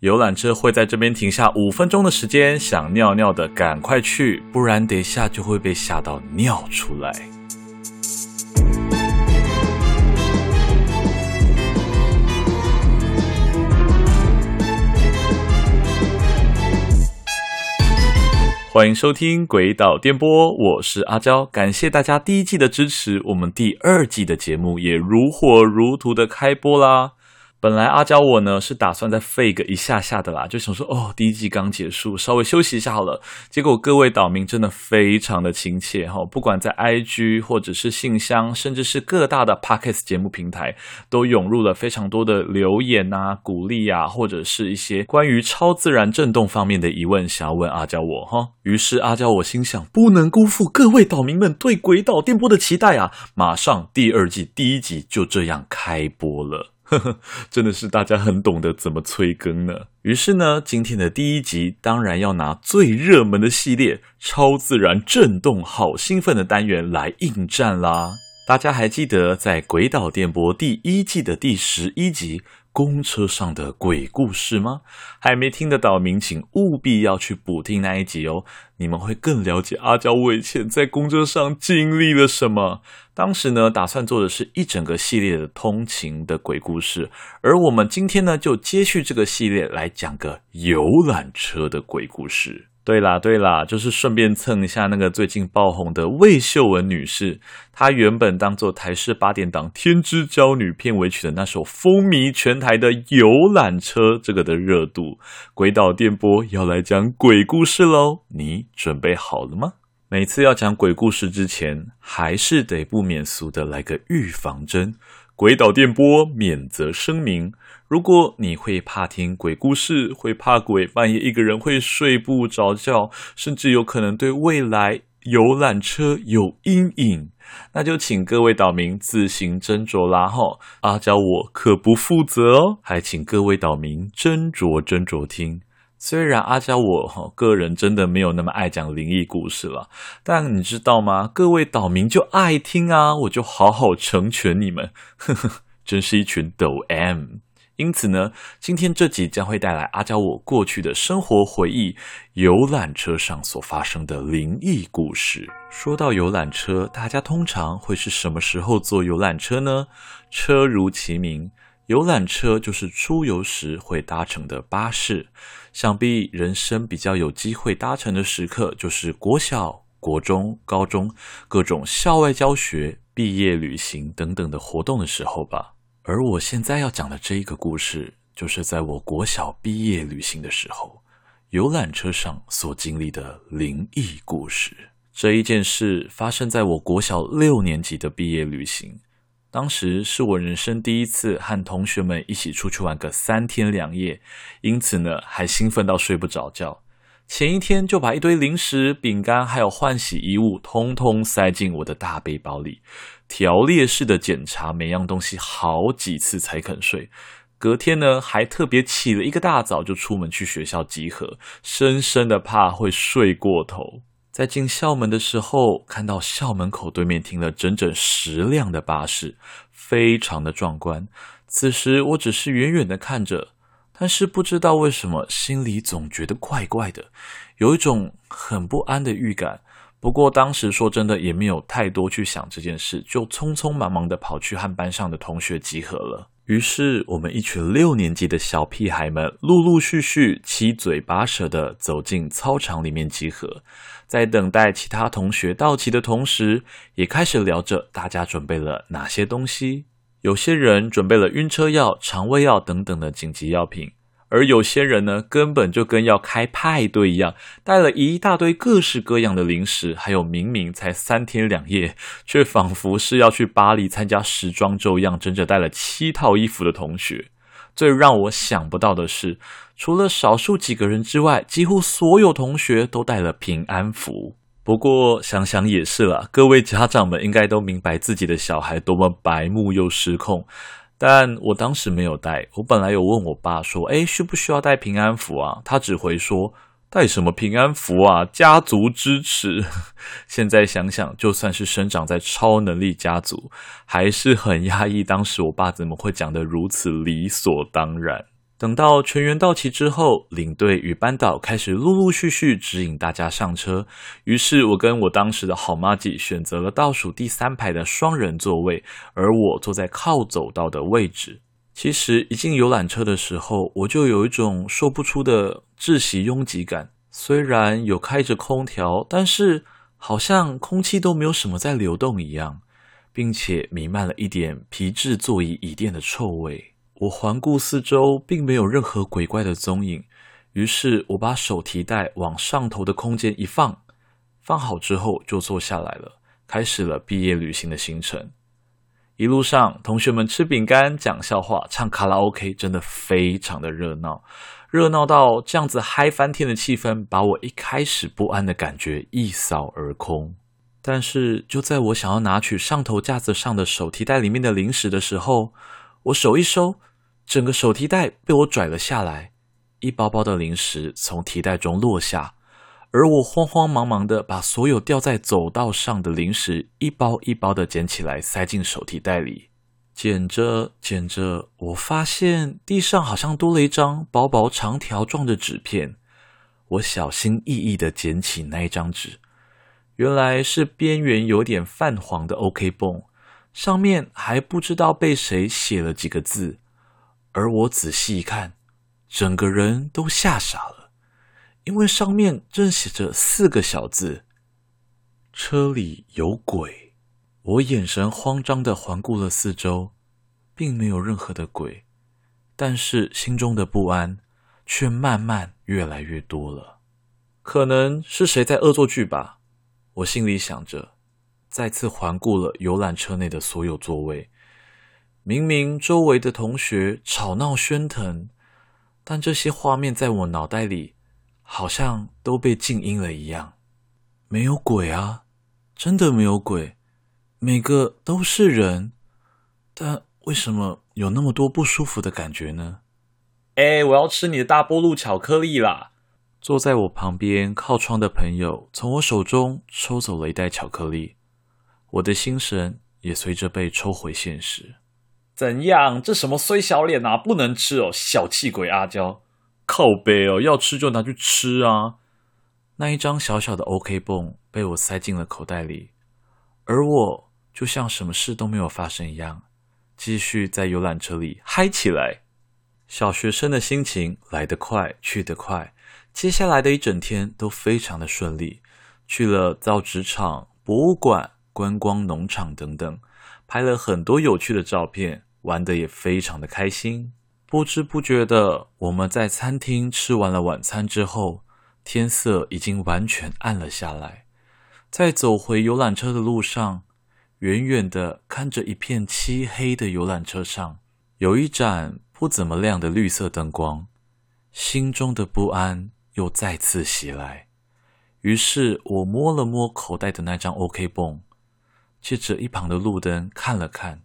游览车会在这边停下五分钟的时间，想尿尿的赶快去，不然等一下就会被吓到尿出来。欢迎收听《鬼岛电波》，我是阿娇，感谢大家第一季的支持，我们第二季的节目也如火如荼的开播啦。本来阿娇我呢是打算再废个一下下的啦，就想说哦，第一季刚结束，稍微休息一下好了。结果各位岛民真的非常的亲切哈，不管在 IG 或者是信箱，甚至是各大的 Podcast 节目平台，都涌入了非常多的留言啊、鼓励啊，或者是一些关于超自然震动方面的疑问，想要问阿娇我哈。于是阿娇我心想，不能辜负各位岛民们对鬼岛电波的期待啊！马上第二季第一集就这样开播了。呵呵，真的是大家很懂得怎么催更呢。于是呢，今天的第一集当然要拿最热门的系列——超自然震动，好兴奋的单元来应战啦！大家还记得在《鬼岛电波》第一季的第十一集？公车上的鬼故事吗？还没听得到民，请务必要去补听那一集哦。你们会更了解阿交我以前在公车上经历了什么。当时呢，打算做的是一整个系列的通勤的鬼故事，而我们今天呢，就接续这个系列来讲个游览车的鬼故事。对啦，对啦，就是顺便蹭一下那个最近爆红的魏秀文女士。她原本当做台视八点档《天之娇女》片尾曲的那首风靡全台的游览车，这个的热度，鬼岛电波要来讲鬼故事喽。你准备好了吗？每次要讲鬼故事之前，还是得不免俗的来个预防针。鬼岛电波免责声明。如果你会怕听鬼故事，会怕鬼，半夜一个人会睡不着觉，甚至有可能对未来游览车有阴影，那就请各位岛民自行斟酌啦吼！阿娇我可不负责哦，还请各位岛民斟酌斟酌听。虽然阿娇我个人真的没有那么爱讲灵异故事了，但你知道吗？各位岛民就爱听啊，我就好好成全你们，呵呵，真是一群抖 M。因此呢，今天这集将会带来阿娇我过去的生活回忆，游览车上所发生的灵异故事。说到游览车，大家通常会是什么时候坐游览车呢？车如其名，游览车就是出游时会搭乘的巴士。想必人生比较有机会搭乘的时刻，就是国小、国中、高中各种校外教学、毕业旅行等等的活动的时候吧。而我现在要讲的这一个故事，就是在我国小毕业旅行的时候，游览车上所经历的灵异故事。这一件事发生在我国小六年级的毕业旅行，当时是我人生第一次和同学们一起出去玩个三天两夜，因此呢，还兴奋到睡不着觉。前一天就把一堆零食、饼干还有换洗衣物，通通塞进我的大背包里。条列式的检查每样东西好几次才肯睡。隔天呢，还特别起了一个大早就出门去学校集合，深深的怕会睡过头。在进校门的时候，看到校门口对面停了整整十辆的巴士，非常的壮观。此时我只是远远的看着。但是不知道为什么，心里总觉得怪怪的，有一种很不安的预感。不过当时说真的也没有太多去想这件事，就匆匆忙忙的跑去和班上的同学集合了。于是我们一群六年级的小屁孩们陆陆续续七嘴八舌的走进操场里面集合，在等待其他同学到齐的同时，也开始聊着大家准备了哪些东西。有些人准备了晕车药、肠胃药等等的紧急药品，而有些人呢，根本就跟要开派对一样，带了一大堆各式各样的零食，还有明明才三天两夜，却仿佛是要去巴黎参加时装周一样，整整带了七套衣服的同学。最让我想不到的是，除了少数几个人之外，几乎所有同学都带了平安符。不过想想也是啦，各位家长们应该都明白自己的小孩多么白目又失控。但我当时没有带，我本来有问我爸说：“诶，需不需要带平安符啊？”他只回说：“带什么平安符啊？家族支持。”现在想想，就算是生长在超能力家族，还是很压抑。当时我爸怎么会讲得如此理所当然？等到全员到齐之后，领队与班导开始陆陆续续指引大家上车。于是，我跟我当时的好妈吉选择了倒数第三排的双人座位，而我坐在靠走道的位置。其实，一进游览车的时候，我就有一种说不出的窒息拥挤感。虽然有开着空调，但是好像空气都没有什么在流动一样，并且弥漫了一点皮质座椅椅垫的臭味。我环顾四周，并没有任何鬼怪的踪影。于是，我把手提袋往上头的空间一放，放好之后就坐下来了，开始了毕业旅行的行程。一路上，同学们吃饼干、讲笑话、唱卡拉 OK，真的非常的热闹，热闹到这样子嗨翻天的气氛，把我一开始不安的感觉一扫而空。但是，就在我想要拿取上头架子上的手提袋里面的零食的时候，我手一收。整个手提袋被我拽了下来，一包包的零食从提袋中落下，而我慌慌忙忙的把所有掉在走道上的零食一包一包的捡起来，塞进手提袋里。捡着捡着，我发现地上好像多了一张薄薄长条状的纸片。我小心翼翼的捡起那一张纸，原来是边缘有点泛黄的 OK 绷，上面还不知道被谁写了几个字。而我仔细一看，整个人都吓傻了，因为上面正写着四个小字：“车里有鬼。”我眼神慌张地环顾了四周，并没有任何的鬼，但是心中的不安却慢慢越来越多了。可能是谁在恶作剧吧？我心里想着，再次环顾了游览车内的所有座位。明明周围的同学吵闹喧腾，但这些画面在我脑袋里好像都被静音了一样。没有鬼啊，真的没有鬼，每个都是人，但为什么有那么多不舒服的感觉呢？哎，我要吃你的大波露巧克力啦！坐在我旁边靠窗的朋友从我手中抽走了一袋巧克力，我的心神也随着被抽回现实。怎样？这什么衰小脸啊！不能吃哦，小气鬼阿娇，靠背哦，要吃就拿去吃啊！那一张小小的 OK 绷被我塞进了口袋里，而我就像什么事都没有发生一样，继续在游览车里嗨起来。小学生的心情来得快，去得快。接下来的一整天都非常的顺利，去了造纸厂、博物馆、观光农场等等，拍了很多有趣的照片。玩得也非常的开心，不知不觉的，我们在餐厅吃完了晚餐之后，天色已经完全暗了下来。在走回游览车的路上，远远的看着一片漆黑的游览车上，有一盏不怎么亮的绿色灯光，心中的不安又再次袭来。于是我摸了摸口袋的那张 OK 绷，借着一旁的路灯看了看。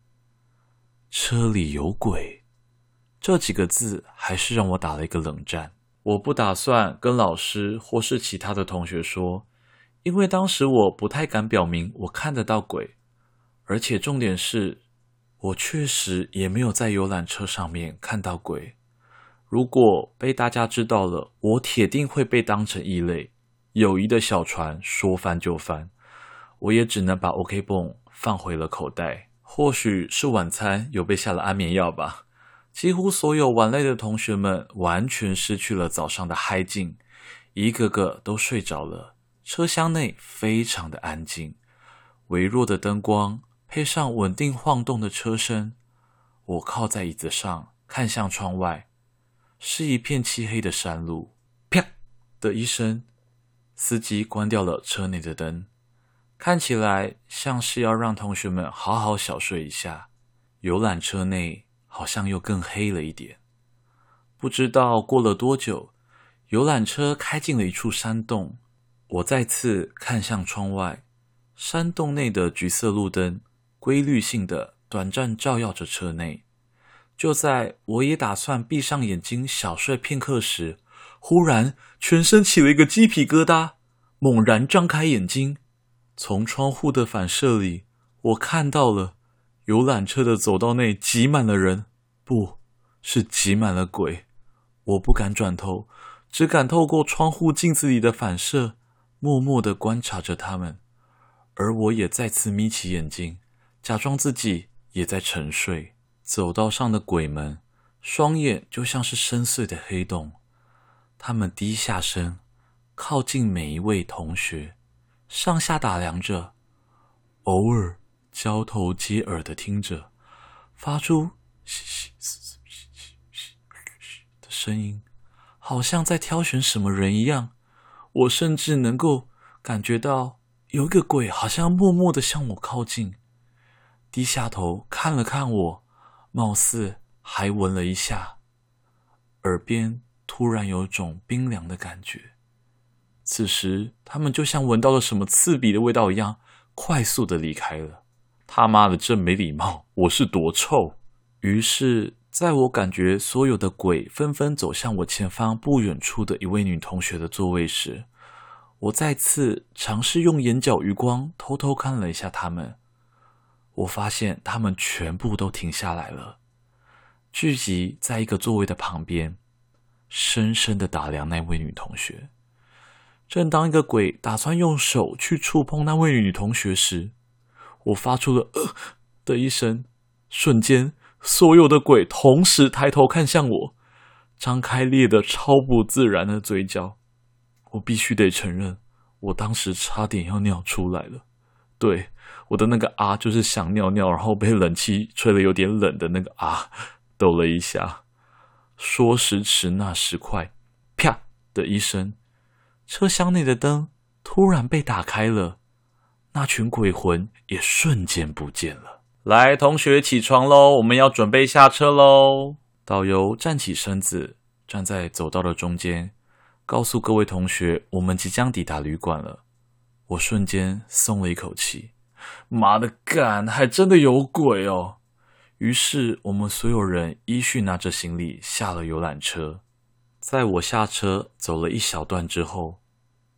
车里有鬼，这几个字还是让我打了一个冷战。我不打算跟老师或是其他的同学说，因为当时我不太敢表明我看得到鬼，而且重点是，我确实也没有在游览车上面看到鬼。如果被大家知道了，我铁定会被当成异类。友谊的小船说翻就翻，我也只能把 OK 绷放回了口袋。或许是晚餐有被下了安眠药吧，几乎所有玩累的同学们完全失去了早上的嗨劲，一个个都睡着了。车厢内非常的安静，微弱的灯光配上稳定晃动的车身，我靠在椅子上看向窗外，是一片漆黑的山路。啪的一声，司机关掉了车内的灯。看起来像是要让同学们好好小睡一下。游览车内好像又更黑了一点。不知道过了多久，游览车开进了一处山洞。我再次看向窗外，山洞内的橘色路灯规律性的短暂照耀着车内。就在我也打算闭上眼睛小睡片刻时，忽然全身起了一个鸡皮疙瘩，猛然张开眼睛。从窗户的反射里，我看到了游览车的走道内挤满了人，不是挤满了鬼。我不敢转头，只敢透过窗户镜子里的反射，默默地观察着他们。而我也再次眯起眼睛，假装自己也在沉睡。走道上的鬼们，双眼就像是深邃的黑洞。他们低下身，靠近每一位同学，上下打量着，偶尔交头接耳的听着，发出“嘻嘻嘻嘻嘻嘻”的声音，好像在挑选什么人一样。我甚至能够感觉到有一个鬼好像默默的向我靠近，低下头看了看我，貌似还闻了一下，耳边。突然有种冰凉的感觉，此时他们就像闻到了什么刺鼻的味道一样，快速的离开了。他妈的，真没礼貌！我是多臭？于是，在我感觉所有的鬼纷纷走向我前方不远处的一位女同学的座位时，我再次尝试用眼角余光偷偷看了一下他们。我发现他们全部都停下来了，聚集在一个座位的旁边。深深的打量那位女同学。正当一个鬼打算用手去触碰那位女同学时，我发出了“呃”的一声，瞬间，所有的鬼同时抬头看向我，张开裂的超不自然的嘴角。我必须得承认，我当时差点要尿出来了。对，我的那个啊，就是想尿尿，然后被冷气吹得有点冷的那个啊，抖了一下。说时迟，那时快，啪的一声，车厢内的灯突然被打开了，那群鬼魂也瞬间不见了。来，同学起床喽，我们要准备下车喽。导游站起身子，站在走道的中间，告诉各位同学，我们即将抵达旅馆了。我瞬间松了一口气，妈的干，还真的有鬼哦！于是，我们所有人依序拿着行李下了游览车。在我下车走了一小段之后，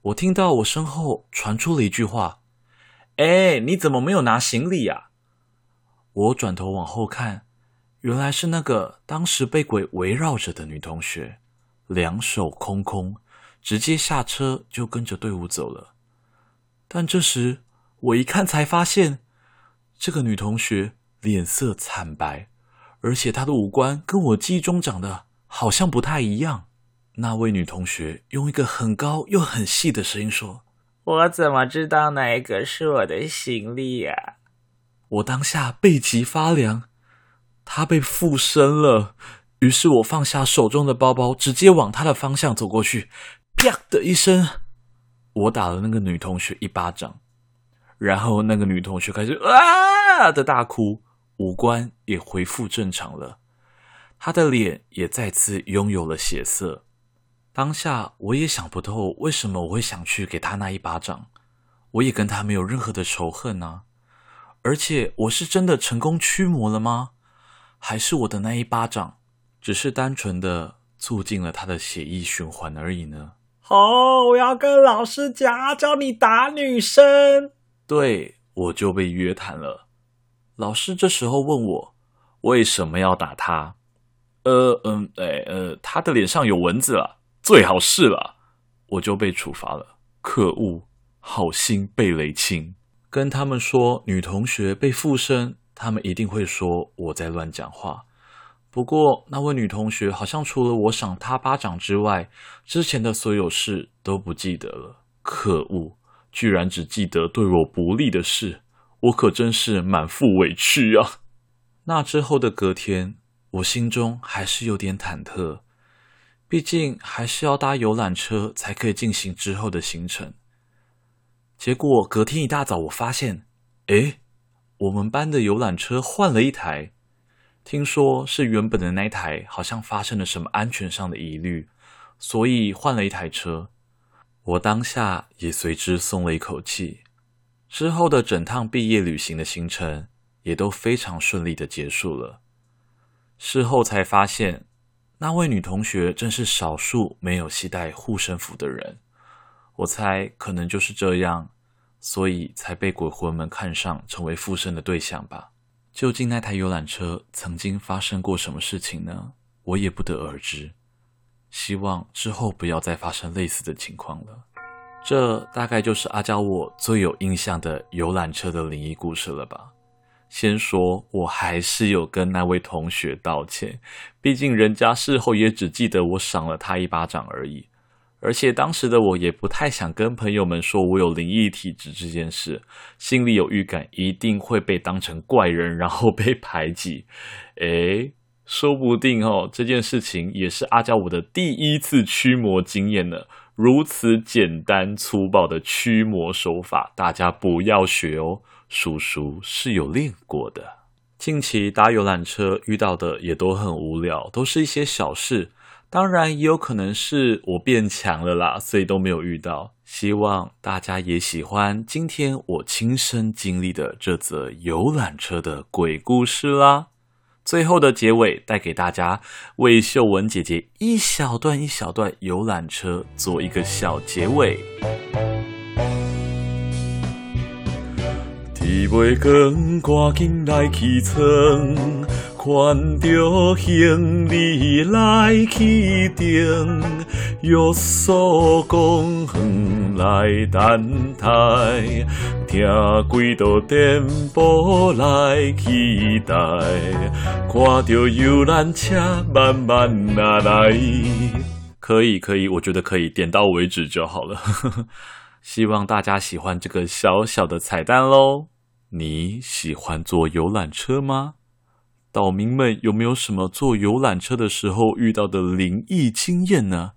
我听到我身后传出了一句话：“哎，你怎么没有拿行李呀？”我转头往后看，原来是那个当时被鬼围绕着的女同学，两手空空，直接下车就跟着队伍走了。但这时我一看才发现，这个女同学。脸色惨白，而且她的五官跟我记忆中长得好像不太一样。那位女同学用一个很高又很细的声音说：“我怎么知道哪一个是我的行李呀？”我当下背脊发凉，她被附身了。于是我放下手中的包包，直接往她的方向走过去，啪的一声，我打了那个女同学一巴掌，然后那个女同学开始啊的大哭。五官也恢复正常了，她的脸也再次拥有了血色。当下我也想不透为什么我会想去给他那一巴掌，我也跟他没有任何的仇恨啊。而且我是真的成功驱魔了吗？还是我的那一巴掌只是单纯的促进了他的血液循环而已呢？好，我要跟老师讲，教你打女生。对，我就被约谈了。老师这时候问我为什么要打他？呃，嗯，哎，呃，他的脸上有蚊子了，最好是了，我就被处罚了。可恶，好心被雷劈。跟他们说女同学被附身，他们一定会说我在乱讲话。不过那位女同学好像除了我赏她巴掌之外，之前的所有事都不记得了。可恶，居然只记得对我不利的事。我可真是满腹委屈啊！那之后的隔天，我心中还是有点忐忑，毕竟还是要搭游览车才可以进行之后的行程。结果隔天一大早，我发现，诶，我们班的游览车换了一台，听说是原本的那台好像发生了什么安全上的疑虑，所以换了一台车。我当下也随之松了一口气。之后的整趟毕业旅行的行程也都非常顺利的结束了。事后才发现，那位女同学正是少数没有携带护身符的人。我猜可能就是这样，所以才被鬼魂们看上，成为附身的对象吧。究竟那台游览车曾经发生过什么事情呢？我也不得而知。希望之后不要再发生类似的情况了。这大概就是阿娇我最有印象的游览车的灵异故事了吧。先说，我还是有跟那位同学道歉，毕竟人家事后也只记得我赏了他一巴掌而已。而且当时的我也不太想跟朋友们说我有灵异体质这件事，心里有预感一定会被当成怪人，然后被排挤。诶，说不定哦，这件事情也是阿娇我的第一次驱魔经验呢。如此简单粗暴的驱魔手法，大家不要学哦，叔叔是有练过的。近期搭游览车遇到的也都很无聊，都是一些小事。当然，也有可能是我变强了啦，所以都没有遇到。希望大家也喜欢今天我亲身经历的这则游览车的鬼故事啦。最后的结尾，带给大家为秀文姐姐一小段一小段游览车做一个小结尾。天未光，赶紧来起床。看着行李来去定，约束公园来等待，听几道电波来期待，看着游览车慢慢拿来。可以可以，我觉得可以，点到为止就好了。希望大家喜欢这个小小的彩蛋喽。你喜欢坐游览车吗？岛民们有没有什么坐游览车的时候遇到的灵异经验呢？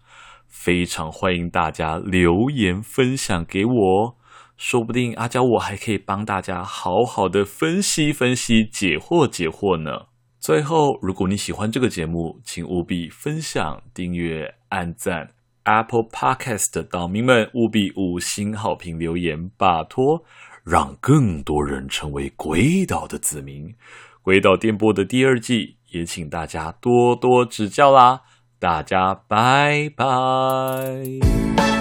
非常欢迎大家留言分享给我，说不定阿娇我还可以帮大家好好的分析分析、解惑解惑呢。最后，如果你喜欢这个节目，请务必分享、订阅、按赞。Apple Podcast 的岛民们务必五星好评留言，拜托，让更多人成为鬼岛的子民。鬼岛电波的第二季，也请大家多多指教啦！大家拜拜。